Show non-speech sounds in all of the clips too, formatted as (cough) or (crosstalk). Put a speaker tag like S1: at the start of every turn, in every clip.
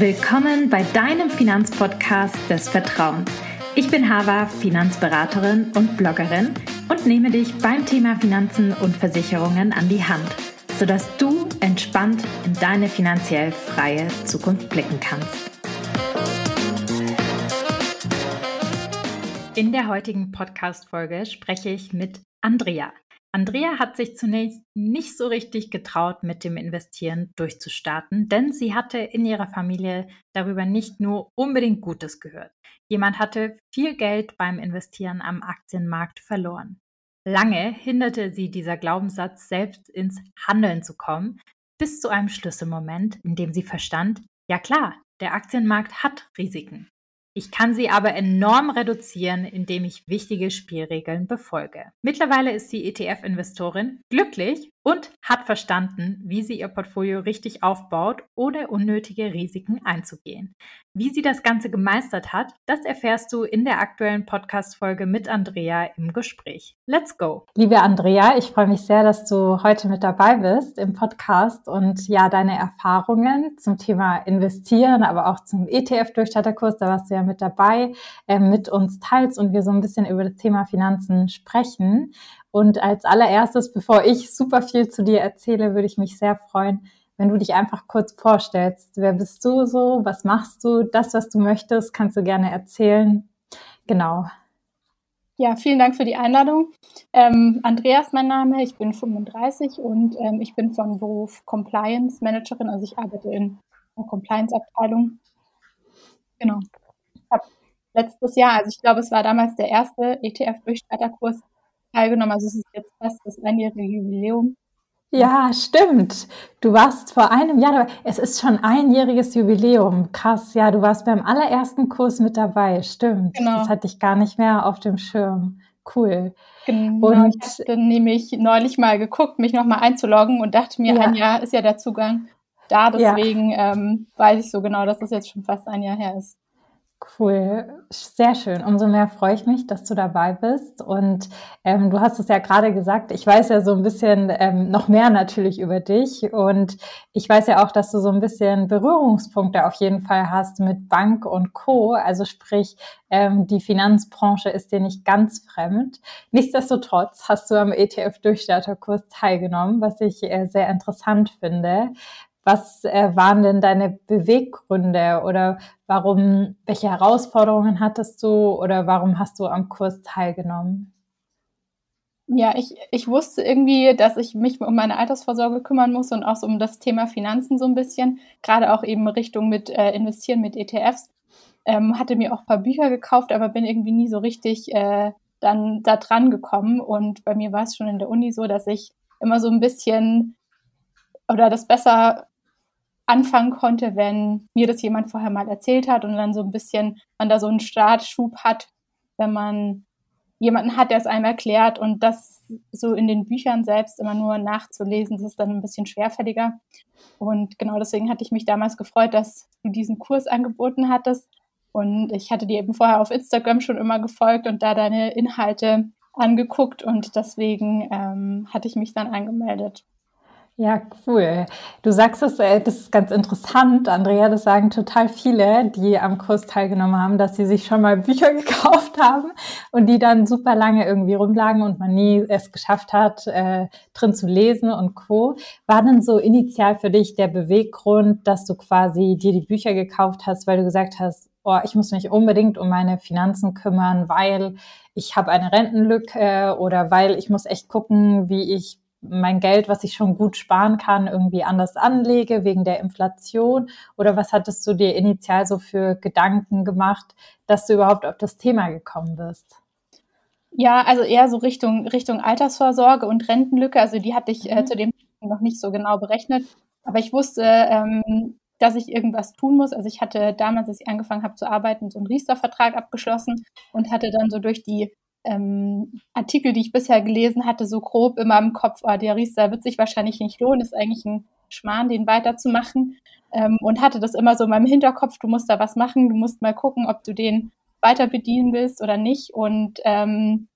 S1: Willkommen bei deinem Finanzpodcast des Vertrauens. Ich bin Hava, Finanzberaterin und Bloggerin und nehme dich beim Thema Finanzen und Versicherungen an die Hand, sodass du entspannt in deine finanziell freie Zukunft blicken kannst. In der heutigen Podcast-Folge spreche ich mit Andrea. Andrea hat sich zunächst nicht so richtig getraut, mit dem Investieren durchzustarten, denn sie hatte in ihrer Familie darüber nicht nur unbedingt Gutes gehört. Jemand hatte viel Geld beim Investieren am Aktienmarkt verloren. Lange hinderte sie dieser Glaubenssatz, selbst ins Handeln zu kommen, bis zu einem Schlüsselmoment, in dem sie verstand, ja klar, der Aktienmarkt hat Risiken. Ich kann sie aber enorm reduzieren, indem ich wichtige Spielregeln befolge. Mittlerweile ist sie ETF-Investorin glücklich und hat verstanden, wie sie ihr Portfolio richtig aufbaut, ohne unnötige Risiken einzugehen. Wie sie das Ganze gemeistert hat, das erfährst du in der aktuellen Podcast-Folge mit Andrea im Gespräch. Let's go! Liebe Andrea, ich freue mich sehr, dass du heute mit dabei bist im Podcast und ja, deine Erfahrungen zum Thema Investieren, aber auch zum ETF-Durchstarterkurs, da warst du ja mit dabei, äh, mit uns teilst und wir so ein bisschen über das Thema Finanzen sprechen. Und als allererstes, bevor ich super viel zu dir erzähle, würde ich mich sehr freuen, wenn du dich einfach kurz vorstellst. Wer bist du so? Was machst du? Das, was du möchtest, kannst du gerne erzählen. Genau.
S2: Ja, vielen Dank für die Einladung. Ähm, Andreas, mein Name, ich bin 35 und ähm, ich bin von Beruf Compliance Managerin, also ich arbeite in der Compliance-Abteilung. Genau. Ich habe letztes Jahr, also ich glaube, es war damals der erste ETF-Durchstarterkurs, teilgenommen. Also es ist jetzt fast das einjährige Jubiläum.
S1: Ja, stimmt. Du warst vor einem Jahr dabei. Es ist schon einjähriges Jubiläum. Krass. Ja, du warst beim allerersten Kurs mit dabei. Stimmt. Genau. Das hatte ich gar nicht mehr auf dem Schirm. Cool.
S2: Genau. Und ich dann nämlich neulich mal geguckt, mich nochmal einzuloggen und dachte mir, ja. ein Jahr ist ja der Zugang da. Deswegen ja. ähm, weiß ich so genau, dass das jetzt schon fast ein Jahr her ist.
S1: Cool, sehr schön. Umso mehr freue ich mich, dass du dabei bist. Und ähm, du hast es ja gerade gesagt, ich weiß ja so ein bisschen ähm, noch mehr natürlich über dich. Und ich weiß ja auch, dass du so ein bisschen Berührungspunkte auf jeden Fall hast mit Bank und Co. Also sprich, ähm, die Finanzbranche ist dir nicht ganz fremd. Nichtsdestotrotz hast du am ETF-Durchstarterkurs teilgenommen, was ich äh, sehr interessant finde. Was äh, waren denn deine Beweggründe oder warum, welche Herausforderungen hattest du oder warum hast du am Kurs teilgenommen?
S2: Ja, ich, ich wusste irgendwie, dass ich mich um meine Altersvorsorge kümmern muss und auch so um das Thema Finanzen so ein bisschen, gerade auch eben Richtung mit äh, Investieren mit ETFs. Ähm, hatte mir auch ein paar Bücher gekauft, aber bin irgendwie nie so richtig äh, dann da dran gekommen. Und bei mir war es schon in der Uni so, dass ich immer so ein bisschen oder das besser anfangen konnte, wenn mir das jemand vorher mal erzählt hat und dann so ein bisschen man da so einen Startschub hat, wenn man jemanden hat, der es einem erklärt und das so in den Büchern selbst immer nur nachzulesen, das ist dann ein bisschen schwerfälliger. Und genau deswegen hatte ich mich damals gefreut, dass du diesen Kurs angeboten hattest. Und ich hatte dir eben vorher auf Instagram schon immer gefolgt und da deine Inhalte angeguckt und deswegen ähm, hatte ich mich dann angemeldet.
S1: Ja, cool. Du sagst es, äh, das ist ganz interessant, Andrea, das sagen total viele, die am Kurs teilgenommen haben, dass sie sich schon mal Bücher (laughs) gekauft haben und die dann super lange irgendwie rumlagen und man nie es geschafft hat, äh, drin zu lesen und Co. War denn so initial für dich der Beweggrund, dass du quasi dir die Bücher gekauft hast, weil du gesagt hast, oh, ich muss mich unbedingt um meine Finanzen kümmern, weil ich habe eine Rentenlücke oder weil ich muss echt gucken, wie ich mein Geld, was ich schon gut sparen kann, irgendwie anders anlege wegen der Inflation? Oder was hattest du dir initial so für Gedanken gemacht, dass du überhaupt auf das Thema gekommen bist?
S2: Ja, also eher so Richtung, Richtung Altersvorsorge und Rentenlücke. Also die hatte ich äh, mhm. zu dem noch nicht so genau berechnet. Aber ich wusste, ähm, dass ich irgendwas tun muss. Also ich hatte damals, als ich angefangen habe zu arbeiten, so einen Riester-Vertrag abgeschlossen und hatte dann so durch die ähm, Artikel, die ich bisher gelesen hatte, so grob immer im Kopf, oh, der Riester wird sich wahrscheinlich nicht lohnen, ist eigentlich ein Schmarrn, den weiterzumachen. Ähm, und hatte das immer so in meinem Hinterkopf, du musst da was machen, du musst mal gucken, ob du den weiter bedienen willst oder nicht. Und ähm,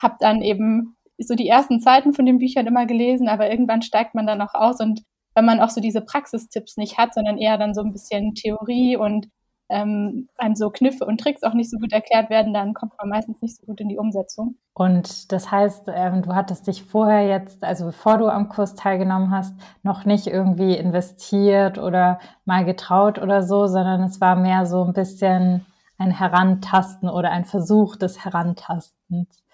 S2: habe dann eben so die ersten Zeiten von den Büchern immer gelesen, aber irgendwann steigt man dann auch aus und wenn man auch so diese Praxistipps nicht hat, sondern eher dann so ein bisschen Theorie und ähm, einem so Kniffe und Tricks auch nicht so gut erklärt werden, dann kommt man meistens nicht so gut in die Umsetzung.
S1: Und das heißt, ähm, du hattest dich vorher jetzt, also bevor du am Kurs teilgenommen hast, noch nicht irgendwie investiert oder mal getraut oder so, sondern es war mehr so ein bisschen ein Herantasten oder ein Versuch des Herantastens.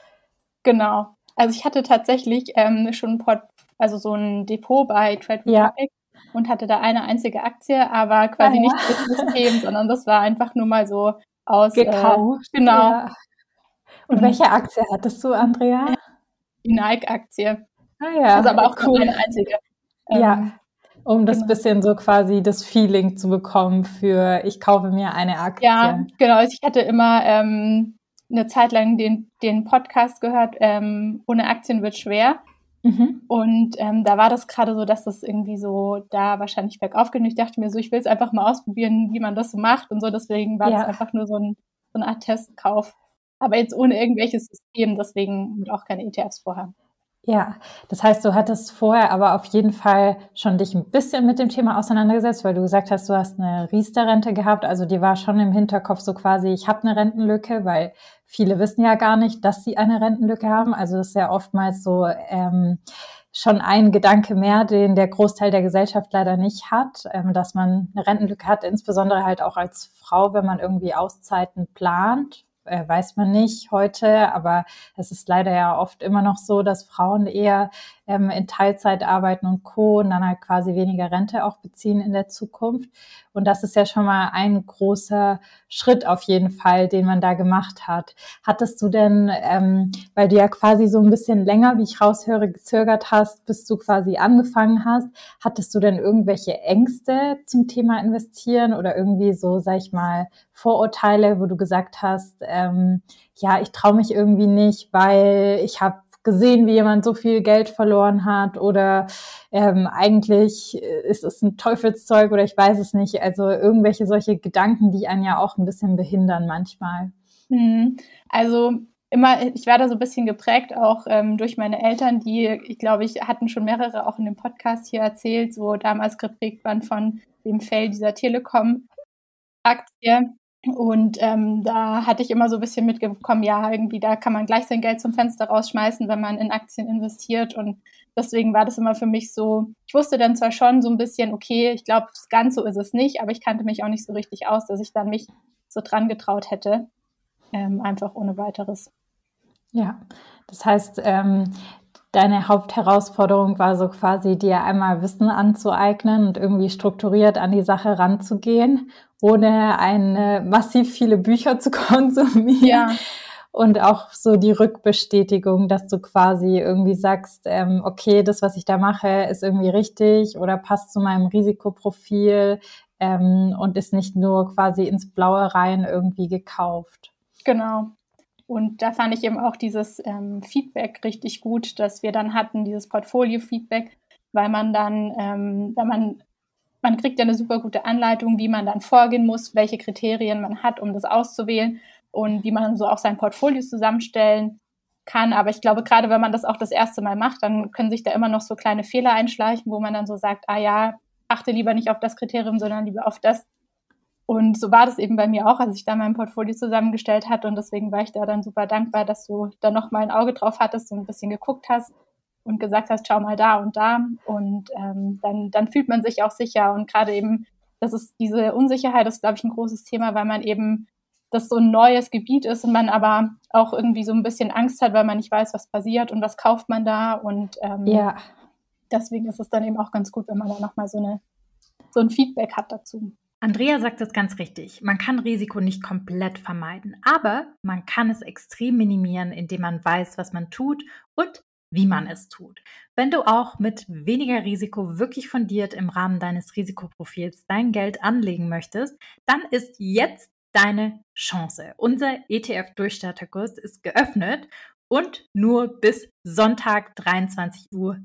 S2: Genau. Also ich hatte tatsächlich ähm, schon ein Port also so ein Depot bei Trade Republic ja. Und hatte da eine einzige Aktie, aber quasi ah, nicht das System, sondern das war einfach nur mal so aus
S1: gekauft.
S2: Äh, genau. Ja.
S1: Und, und welche Aktie hattest du, Andrea?
S2: Die Nike-Aktie.
S1: Ah ja.
S2: Also aber auch cool. eine einzige.
S1: Ja. Ähm, um das genau. bisschen so quasi das Feeling zu bekommen für ich kaufe mir eine Aktie.
S2: Ja, genau. Ich hatte immer ähm, eine Zeit lang den, den Podcast gehört, ähm, ohne Aktien wird schwer. Mhm. Und ähm, da war das gerade so, dass das irgendwie so da wahrscheinlich bergauf ging. Ich dachte mir so, ich will es einfach mal ausprobieren, wie man das so macht und so. Deswegen war ja. das einfach nur so, ein, so eine Art Testkauf. Aber jetzt ohne irgendwelches System, deswegen auch keine ETFs vorher.
S1: Ja, das heißt, du hattest vorher aber auf jeden Fall schon dich ein bisschen mit dem Thema auseinandergesetzt, weil du gesagt hast, du hast eine Riester-Rente gehabt. Also die war schon im Hinterkopf so quasi, ich habe eine Rentenlücke, weil viele wissen ja gar nicht, dass sie eine Rentenlücke haben. Also das ist ja oftmals so ähm, schon ein Gedanke mehr, den der Großteil der Gesellschaft leider nicht hat, ähm, dass man eine Rentenlücke hat, insbesondere halt auch als Frau, wenn man irgendwie Auszeiten plant äh, weiß man nicht heute, aber es ist leider ja oft immer noch so, dass Frauen eher ähm, in Teilzeit arbeiten und Co. und dann halt quasi weniger Rente auch beziehen in der Zukunft. Und das ist ja schon mal ein großer Schritt auf jeden Fall, den man da gemacht hat. Hattest du denn, ähm, weil du ja quasi so ein bisschen länger, wie ich raushöre, gezögert hast, bis du quasi angefangen hast, hattest du denn irgendwelche Ängste zum Thema investieren oder irgendwie so, sag ich mal, Vorurteile, wo du gesagt hast, ähm, ja, ich traue mich irgendwie nicht, weil ich habe gesehen, wie jemand so viel Geld verloren hat oder ähm, eigentlich ist es ein Teufelszeug oder ich weiß es nicht. Also irgendwelche solche Gedanken, die einen ja auch ein bisschen behindern manchmal.
S2: Mhm. Also immer, ich werde so ein bisschen geprägt auch ähm, durch meine Eltern, die, ich glaube, ich hatten schon mehrere auch in dem Podcast hier erzählt, so damals geprägt waren von dem Fell dieser Telekom-Aktie. Und ähm, da hatte ich immer so ein bisschen mitgekommen, ja, irgendwie da kann man gleich sein Geld zum Fenster rausschmeißen, wenn man in Aktien investiert. Und deswegen war das immer für mich so, ich wusste dann zwar schon so ein bisschen, okay, ich glaube, ganz so ist es nicht, aber ich kannte mich auch nicht so richtig aus, dass ich dann mich so dran getraut hätte. Ähm, einfach ohne weiteres.
S1: Ja, das heißt, ähm, deine Hauptherausforderung war so quasi, dir einmal Wissen anzueignen und irgendwie strukturiert an die Sache ranzugehen, ohne eine massiv viele Bücher zu (laughs) konsumieren. Ja. Und auch so die Rückbestätigung, dass du quasi irgendwie sagst, ähm, okay, das, was ich da mache, ist irgendwie richtig oder passt zu meinem Risikoprofil ähm, und ist nicht nur quasi ins Blaue rein irgendwie gekauft.
S2: Genau. Und da fand ich eben auch dieses ähm, Feedback richtig gut, dass wir dann hatten, dieses Portfolio-Feedback, weil man dann, ähm, wenn man, man kriegt ja eine super gute Anleitung, wie man dann vorgehen muss, welche Kriterien man hat, um das auszuwählen und wie man so auch sein Portfolio zusammenstellen kann. Aber ich glaube, gerade wenn man das auch das erste Mal macht, dann können sich da immer noch so kleine Fehler einschleichen, wo man dann so sagt, ah ja, achte lieber nicht auf das Kriterium, sondern lieber auf das, und so war das eben bei mir auch, als ich da mein Portfolio zusammengestellt hatte. Und deswegen war ich da dann super dankbar, dass du da noch mal ein Auge drauf hattest und ein bisschen geguckt hast und gesagt hast, schau mal da und da. Und ähm, dann, dann fühlt man sich auch sicher. Und gerade eben, das ist diese Unsicherheit, ist, glaube ich, ein großes Thema, weil man eben das so ein neues Gebiet ist und man aber auch irgendwie so ein bisschen Angst hat, weil man nicht weiß, was passiert und was kauft man da. Und ähm, ja. deswegen ist es dann eben auch ganz gut, wenn man da nochmal so, eine, so ein Feedback hat dazu.
S1: Andrea sagt es ganz richtig. Man kann Risiko nicht komplett vermeiden, aber man kann es extrem minimieren, indem man weiß, was man tut und wie man es tut. Wenn du auch mit weniger Risiko wirklich fundiert im Rahmen deines Risikoprofils dein Geld anlegen möchtest, dann ist jetzt deine Chance. Unser ETF-Durchstarterkurs ist geöffnet und nur bis Sonntag 23.59 Uhr.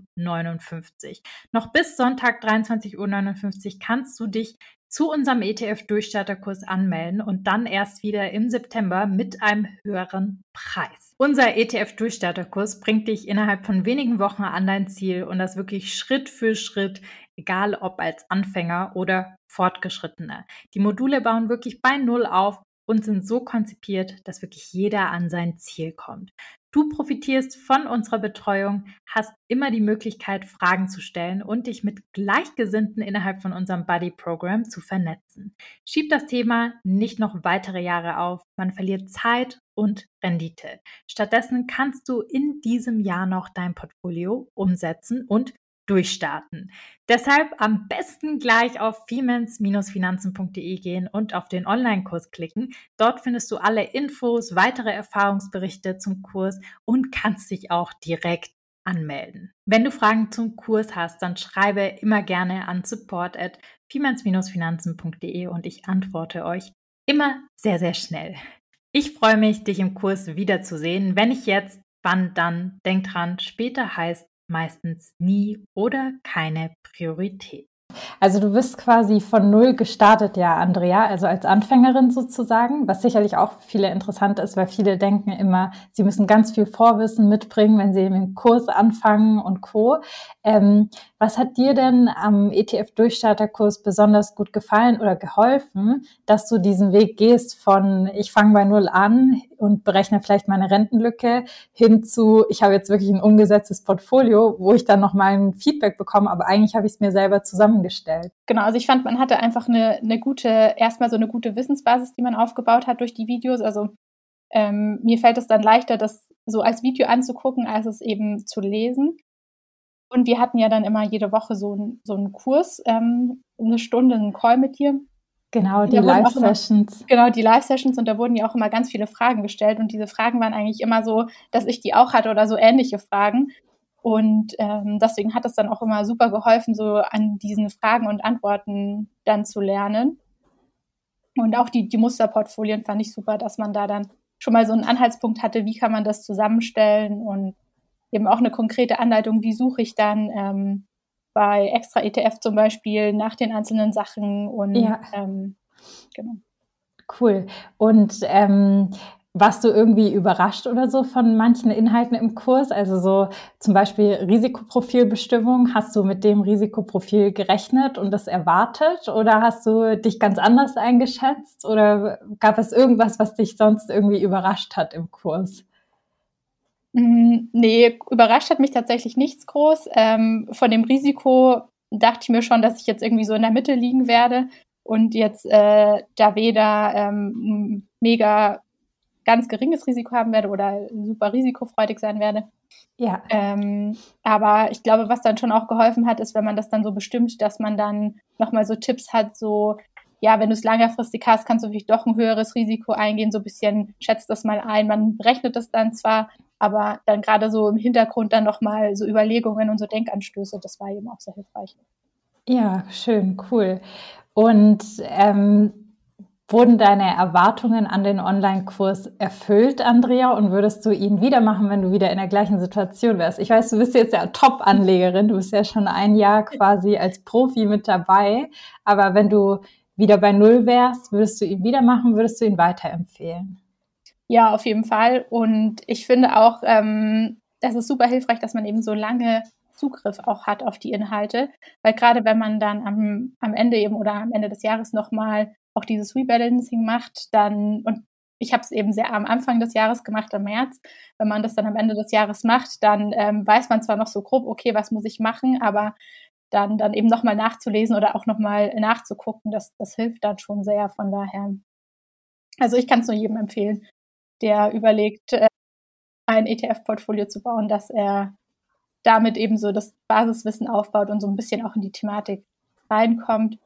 S1: Noch bis Sonntag 23.59 Uhr kannst du dich zu unserem ETF-Durchstarterkurs anmelden und dann erst wieder im September mit einem höheren Preis. Unser ETF-Durchstarterkurs bringt dich innerhalb von wenigen Wochen an dein Ziel und das wirklich Schritt für Schritt, egal ob als Anfänger oder Fortgeschrittener. Die Module bauen wirklich bei Null auf und sind so konzipiert, dass wirklich jeder an sein Ziel kommt. Du profitierst von unserer Betreuung, hast immer die Möglichkeit, Fragen zu stellen und dich mit Gleichgesinnten innerhalb von unserem Buddy-Programm zu vernetzen. Schieb das Thema nicht noch weitere Jahre auf. Man verliert Zeit und Rendite. Stattdessen kannst du in diesem Jahr noch dein Portfolio umsetzen und durchstarten. Deshalb am besten gleich auf femens-finanzen.de gehen und auf den Online-Kurs klicken. Dort findest du alle Infos, weitere Erfahrungsberichte zum Kurs und kannst dich auch direkt anmelden. Wenn du Fragen zum Kurs hast, dann schreibe immer gerne an support at finanzende und ich antworte euch immer sehr, sehr schnell. Ich freue mich, dich im Kurs wiederzusehen. Wenn ich jetzt, wann dann? Denk dran, später heißt meistens nie oder keine Priorität.
S2: Also du bist quasi von null gestartet, ja, Andrea, also als Anfängerin sozusagen, was sicherlich auch für viele interessant ist, weil viele denken immer, sie müssen ganz viel Vorwissen mitbringen, wenn sie im Kurs anfangen und Co. Ähm, was hat dir denn am ETF-Durchstarterkurs besonders gut gefallen oder geholfen, dass du diesen Weg gehst von ich fange bei null an und berechne vielleicht meine Rentenlücke hin zu ich habe jetzt wirklich ein umgesetztes Portfolio, wo ich dann nochmal ein Feedback bekomme, aber eigentlich habe ich es mir selber zusammengestellt. Genau, also ich fand, man hatte einfach eine, eine gute, erstmal so eine gute Wissensbasis, die man aufgebaut hat durch die Videos. Also ähm, mir fällt es dann leichter, das so als Video anzugucken, als es eben zu lesen. Und wir hatten ja dann immer jede Woche so, ein, so einen Kurs, ähm, eine Stunde, einen Call mit dir.
S1: Genau, die Live-Sessions.
S2: Genau, die Live-Sessions und da wurden ja auch immer ganz viele Fragen gestellt und diese Fragen waren eigentlich immer so, dass ich die auch hatte oder so ähnliche Fragen. Und ähm, deswegen hat es dann auch immer super geholfen, so an diesen Fragen und Antworten dann zu lernen. Und auch die, die Musterportfolien fand ich super, dass man da dann schon mal so einen Anhaltspunkt hatte, wie kann man das zusammenstellen und eben auch eine konkrete Anleitung, wie suche ich dann ähm, bei extra ETF zum Beispiel nach den einzelnen Sachen und ja. ähm,
S1: genau. Cool. Und ähm, warst du irgendwie überrascht oder so von manchen Inhalten im Kurs? Also so zum Beispiel Risikoprofilbestimmung. Hast du mit dem Risikoprofil gerechnet und das erwartet? Oder hast du dich ganz anders eingeschätzt? Oder gab es irgendwas, was dich sonst irgendwie überrascht hat im Kurs?
S2: Mm, nee, überrascht hat mich tatsächlich nichts groß. Ähm, von dem Risiko dachte ich mir schon, dass ich jetzt irgendwie so in der Mitte liegen werde und jetzt äh, da weder ähm, mega ganz geringes Risiko haben werde oder super risikofreudig sein werde. Ja. Ähm, aber ich glaube, was dann schon auch geholfen hat, ist, wenn man das dann so bestimmt, dass man dann nochmal so Tipps hat, so, ja, wenn du es längerfristig hast, kannst du vielleicht doch ein höheres Risiko eingehen, so ein bisschen schätzt das mal ein. Man berechnet das dann zwar, aber dann gerade so im Hintergrund dann nochmal so Überlegungen und so Denkanstöße, das war eben auch sehr hilfreich.
S1: Ja, schön, cool. Und ähm, wurden deine Erwartungen an den Online-Kurs erfüllt, Andrea? Und würdest du ihn wieder machen, wenn du wieder in der gleichen Situation wärst? Ich weiß, du bist jetzt ja Top-Anlegerin, du bist ja schon ein Jahr (laughs) quasi als Profi mit dabei. Aber wenn du wieder bei Null wärst, würdest du ihn wieder machen, würdest du ihn weiterempfehlen?
S2: Ja, auf jeden Fall. Und ich finde auch, ähm, das ist super hilfreich, dass man eben so lange Zugriff auch hat auf die Inhalte. Weil gerade wenn man dann am, am Ende eben oder am Ende des Jahres nochmal auch dieses Rebalancing macht, dann, und ich habe es eben sehr am Anfang des Jahres gemacht, im März. Wenn man das dann am Ende des Jahres macht, dann ähm, weiß man zwar noch so grob, okay, was muss ich machen, aber dann, dann eben nochmal nachzulesen oder auch nochmal nachzugucken, das, das hilft dann schon sehr. Von daher, also ich kann es nur jedem empfehlen, der überlegt, äh, ein ETF-Portfolio zu bauen, dass er damit eben so das Basiswissen aufbaut und so ein bisschen auch in die Thematik reinkommt.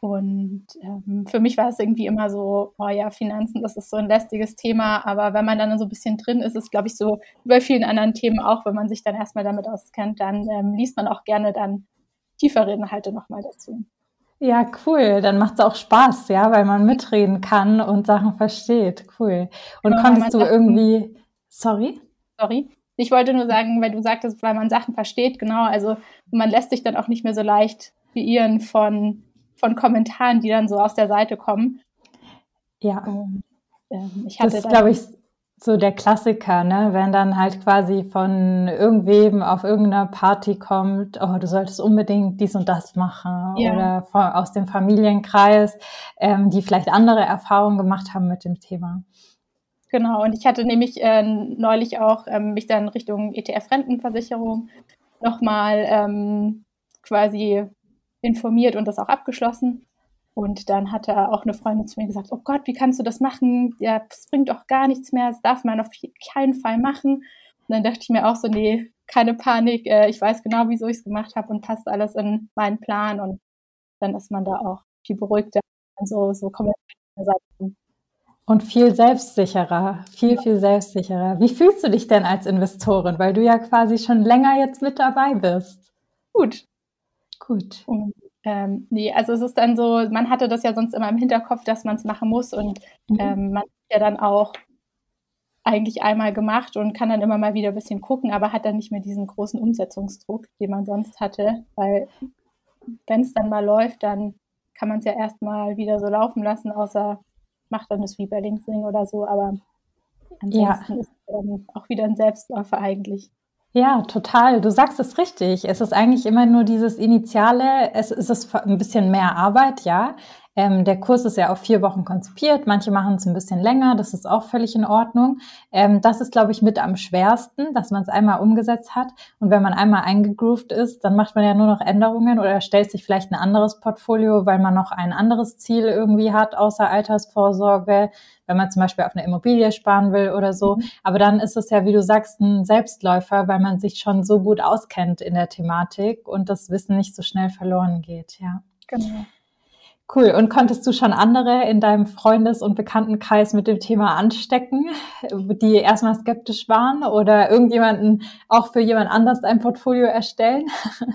S2: Und ähm, für mich war es irgendwie immer so, oh ja, Finanzen, das ist so ein lästiges Thema, aber wenn man dann so ein bisschen drin ist, ist, glaube ich, so bei vielen anderen Themen auch, wenn man sich dann erstmal damit auskennt, dann ähm, liest man auch gerne dann tiefere Inhalte nochmal dazu.
S1: Ja, cool. Dann macht es auch Spaß, ja, weil man mitreden kann und Sachen versteht. Cool. Und genau, konntest du irgendwie, sorry?
S2: Sorry. Ich wollte nur sagen, weil du sagtest, weil man Sachen versteht, genau, also man lässt sich dann auch nicht mehr so leicht beirren von, von Kommentaren, die dann so aus der Seite kommen.
S1: Ja. Ähm, ich hatte das glaube ich, so der Klassiker, ne? Wenn dann halt quasi von irgendwem auf irgendeiner Party kommt, oh, du solltest unbedingt dies und das machen ja. oder von, aus dem Familienkreis, ähm, die vielleicht andere Erfahrungen gemacht haben mit dem Thema.
S2: Genau, und ich hatte nämlich äh, neulich auch ähm, mich dann Richtung ETF-Rentenversicherung nochmal ähm, quasi informiert und das auch abgeschlossen. Und dann hatte auch eine Freundin zu mir gesagt, oh Gott, wie kannst du das machen? Ja, das bringt doch gar nichts mehr, das darf man auf keinen Fall machen. Und dann dachte ich mir auch so, nee, keine Panik, äh, ich weiß genau, wieso ich es gemacht habe und passt alles in meinen Plan. Und dann ist man da auch viel beruhigter und so, so
S1: und viel selbstsicherer, viel, viel selbstsicherer. Wie fühlst du dich denn als Investorin? Weil du ja quasi schon länger jetzt mit dabei bist.
S2: Gut. Gut. Und ähm, nee, also es ist dann so, man hatte das ja sonst immer im Hinterkopf, dass man es machen muss und mhm. ähm, man hat ja dann auch eigentlich einmal gemacht und kann dann immer mal wieder ein bisschen gucken, aber hat dann nicht mehr diesen großen Umsetzungsdruck, den man sonst hatte, weil wenn es dann mal läuft, dann kann man es ja erstmal wieder so laufen lassen, außer macht dann das Rebalancing oder so, aber ansonsten ja. ist es dann auch wieder ein Selbstläufer eigentlich.
S1: Ja, total. Du sagst es richtig. Es ist eigentlich immer nur dieses Initiale. Es ist ein bisschen mehr Arbeit, ja. Ähm, der Kurs ist ja auf vier Wochen konzipiert. Manche machen es ein bisschen länger. Das ist auch völlig in Ordnung. Ähm, das ist, glaube ich, mit am schwersten, dass man es einmal umgesetzt hat. Und wenn man einmal eingegroovt ist, dann macht man ja nur noch Änderungen oder stellt sich vielleicht ein anderes Portfolio, weil man noch ein anderes Ziel irgendwie hat, außer Altersvorsorge, wenn man zum Beispiel auf eine Immobilie sparen will oder so. Mhm. Aber dann ist es ja, wie du sagst, ein Selbstläufer, weil man sich schon so gut auskennt in der Thematik und das Wissen nicht so schnell verloren geht, ja. Genau. Cool. Und konntest du schon andere in deinem Freundes- und Bekanntenkreis mit dem Thema anstecken, die erstmal skeptisch waren oder irgendjemanden auch für jemand anders ein Portfolio erstellen? (laughs)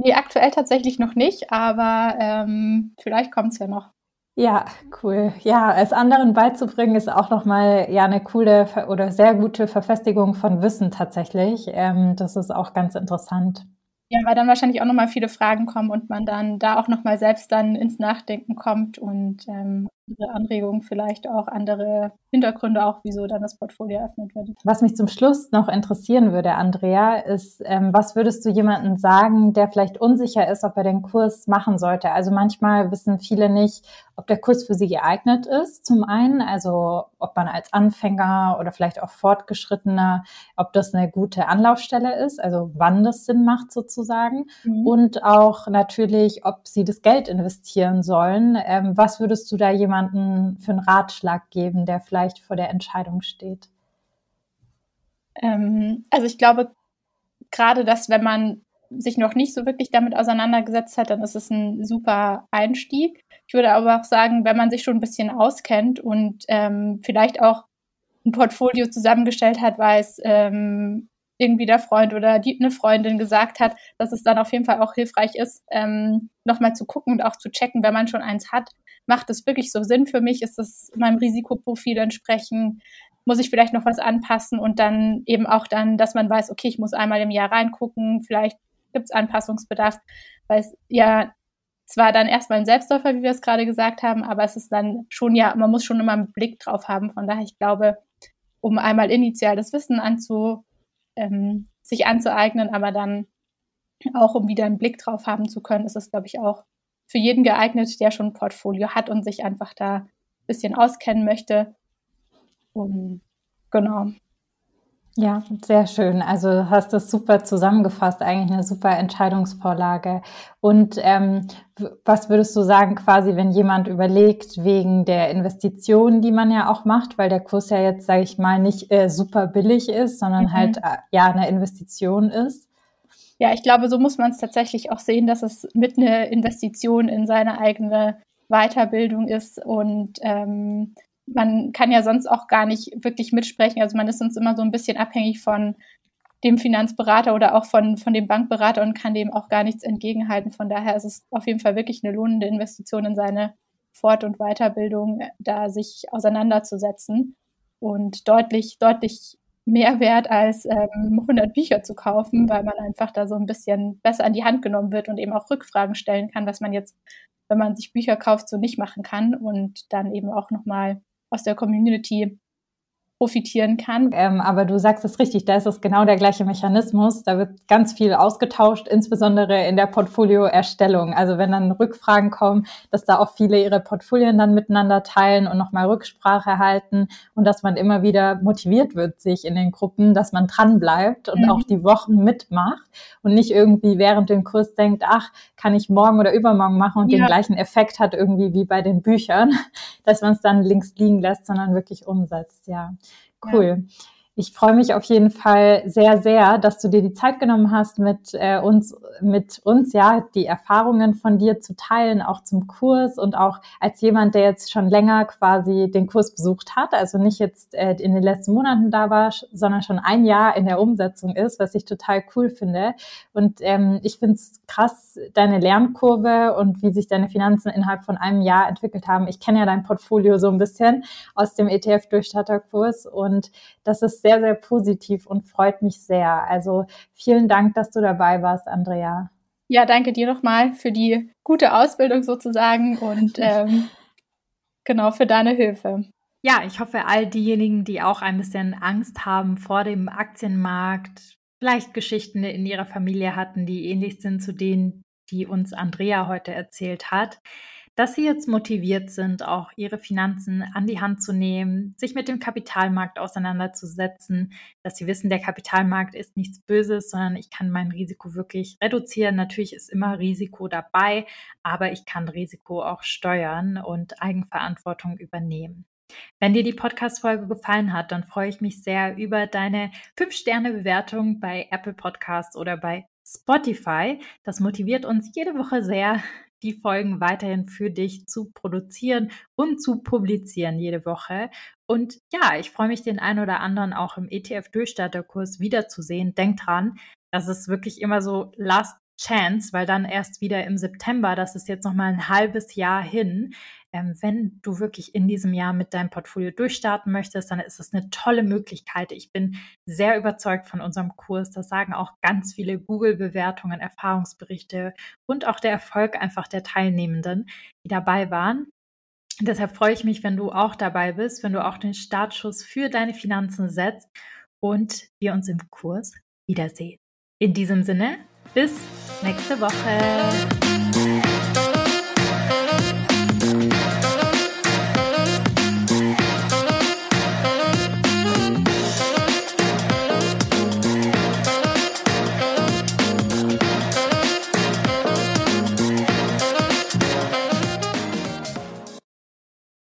S2: Nee, aktuell tatsächlich noch nicht, aber ähm, vielleicht kommt es ja noch.
S1: Ja, cool. Ja, es anderen beizubringen ist auch nochmal ja eine coole oder sehr gute Verfestigung von Wissen tatsächlich. Ähm, das ist auch ganz interessant.
S2: Ja, weil dann wahrscheinlich auch nochmal viele Fragen kommen und man dann da auch nochmal selbst dann ins Nachdenken kommt und ähm, andere Anregungen, vielleicht auch andere Hintergründe auch, wieso dann das Portfolio eröffnet wird.
S1: Was mich zum Schluss noch interessieren würde, Andrea, ist, ähm, was würdest du jemandem sagen, der vielleicht unsicher ist, ob er den Kurs machen sollte? Also manchmal wissen viele nicht, ob der Kurs für sie geeignet ist. Zum einen, also ob man als Anfänger oder vielleicht auch Fortgeschrittener, ob das eine gute Anlaufstelle ist, also wann das Sinn macht sozusagen. Mhm. Und auch natürlich, ob sie das Geld investieren sollen. Ähm, was würdest du da jemandem jemanden für einen Ratschlag geben, der vielleicht vor der Entscheidung steht?
S2: Ähm, also ich glaube, gerade dass, wenn man sich noch nicht so wirklich damit auseinandergesetzt hat, dann ist es ein super Einstieg. Ich würde aber auch sagen, wenn man sich schon ein bisschen auskennt und ähm, vielleicht auch ein Portfolio zusammengestellt hat, weil es ähm, irgendwie der Freund oder die, eine Freundin gesagt hat, dass es dann auf jeden Fall auch hilfreich ist, ähm, nochmal zu gucken und auch zu checken, wenn man schon eins hat, macht es wirklich so Sinn für mich? Ist es meinem Risikoprofil entsprechend? Muss ich vielleicht noch was anpassen und dann eben auch dann, dass man weiß, okay, ich muss einmal im Jahr reingucken, vielleicht gibt es Anpassungsbedarf, weil es ja zwar dann erstmal ein Selbstläufer, wie wir es gerade gesagt haben, aber es ist dann schon ja, man muss schon immer einen Blick drauf haben. Von daher, ich glaube, um einmal initial das Wissen anzu, ähm, sich anzueignen, aber dann auch um wieder einen Blick drauf haben zu können, ist es, glaube ich, auch für jeden geeignet, der schon ein Portfolio hat und sich einfach da ein bisschen auskennen möchte. Und genau.
S1: Ja, sehr schön. Also hast das super zusammengefasst, eigentlich eine super Entscheidungsvorlage. Und ähm, was würdest du sagen, quasi, wenn jemand überlegt, wegen der Investitionen, die man ja auch macht, weil der Kurs ja jetzt, sage ich mal, nicht äh, super billig ist, sondern mhm. halt äh, ja eine Investition ist?
S2: Ja, ich glaube, so muss man es tatsächlich auch sehen, dass es mit einer Investition in seine eigene Weiterbildung ist und ähm, man kann ja sonst auch gar nicht wirklich mitsprechen. Also man ist uns immer so ein bisschen abhängig von dem Finanzberater oder auch von, von dem Bankberater und kann dem auch gar nichts entgegenhalten. Von daher ist es auf jeden Fall wirklich eine lohnende Investition in seine Fort- und Weiterbildung, da sich auseinanderzusetzen und deutlich, deutlich mehr wert, als ähm, 100 Bücher zu kaufen, weil man einfach da so ein bisschen besser an die Hand genommen wird und eben auch Rückfragen stellen kann, was man jetzt wenn man sich Bücher kauft, so nicht machen kann und dann eben auch nochmal aus der Community profitieren kann.
S1: Ähm, aber du sagst es richtig, da ist es genau der gleiche Mechanismus. Da wird ganz viel ausgetauscht, insbesondere in der Portfolioerstellung. Also wenn dann Rückfragen kommen, dass da auch viele ihre Portfolien dann miteinander teilen und nochmal Rücksprache halten und dass man immer wieder motiviert wird, sich in den Gruppen, dass man dran bleibt und mhm. auch die Wochen mitmacht und nicht irgendwie während dem Kurs denkt, ach, kann ich morgen oder übermorgen machen und ja. den gleichen Effekt hat irgendwie wie bei den Büchern, (laughs) dass man es dann links liegen lässt, sondern wirklich umsetzt, ja. Cool. Ja. Ich freue mich auf jeden Fall sehr, sehr, dass du dir die Zeit genommen hast, mit äh, uns, mit uns ja die Erfahrungen von dir zu teilen, auch zum Kurs und auch als jemand, der jetzt schon länger quasi den Kurs besucht hat, also nicht jetzt äh, in den letzten Monaten da war, sondern schon ein Jahr in der Umsetzung ist, was ich total cool finde. Und ähm, ich finde es krass, deine Lernkurve und wie sich deine Finanzen innerhalb von einem Jahr entwickelt haben. Ich kenne ja dein Portfolio so ein bisschen aus dem ETF-Durchstarterkurs und das ist sehr positiv und freut mich sehr. Also vielen Dank, dass du dabei warst, Andrea.
S2: Ja, danke dir nochmal für die gute Ausbildung sozusagen und (laughs) ähm, genau für deine Hilfe.
S1: Ja, ich hoffe, all diejenigen, die auch ein bisschen Angst haben vor dem Aktienmarkt, vielleicht Geschichten in ihrer Familie hatten, die ähnlich sind zu denen, die uns Andrea heute erzählt hat, dass sie jetzt motiviert sind, auch ihre Finanzen an die Hand zu nehmen, sich mit dem Kapitalmarkt auseinanderzusetzen, dass sie wissen, der Kapitalmarkt ist nichts Böses, sondern ich kann mein Risiko wirklich reduzieren. Natürlich ist immer Risiko dabei, aber ich kann Risiko auch steuern und Eigenverantwortung übernehmen. Wenn dir die Podcast-Folge gefallen hat, dann freue ich mich sehr über deine 5-Sterne-Bewertung bei Apple Podcasts oder bei Spotify. Das motiviert uns jede Woche sehr, die Folgen weiterhin für dich zu produzieren und zu publizieren jede Woche. Und ja, ich freue mich, den einen oder anderen auch im ETF-Durchstarterkurs wiederzusehen. Denk dran, das ist wirklich immer so Last Chance, weil dann erst wieder im September, das ist jetzt noch mal ein halbes Jahr hin, ähm, wenn du wirklich in diesem Jahr mit deinem Portfolio durchstarten möchtest, dann ist es eine tolle Möglichkeit. Ich bin sehr überzeugt von unserem Kurs. Das sagen auch ganz viele Google-Bewertungen, Erfahrungsberichte und auch der Erfolg einfach der Teilnehmenden, die dabei waren. Deshalb freue ich mich, wenn du auch dabei bist, wenn du auch den Startschuss für deine Finanzen setzt und wir uns im Kurs wiedersehen. In diesem Sinne, bis nächste Woche.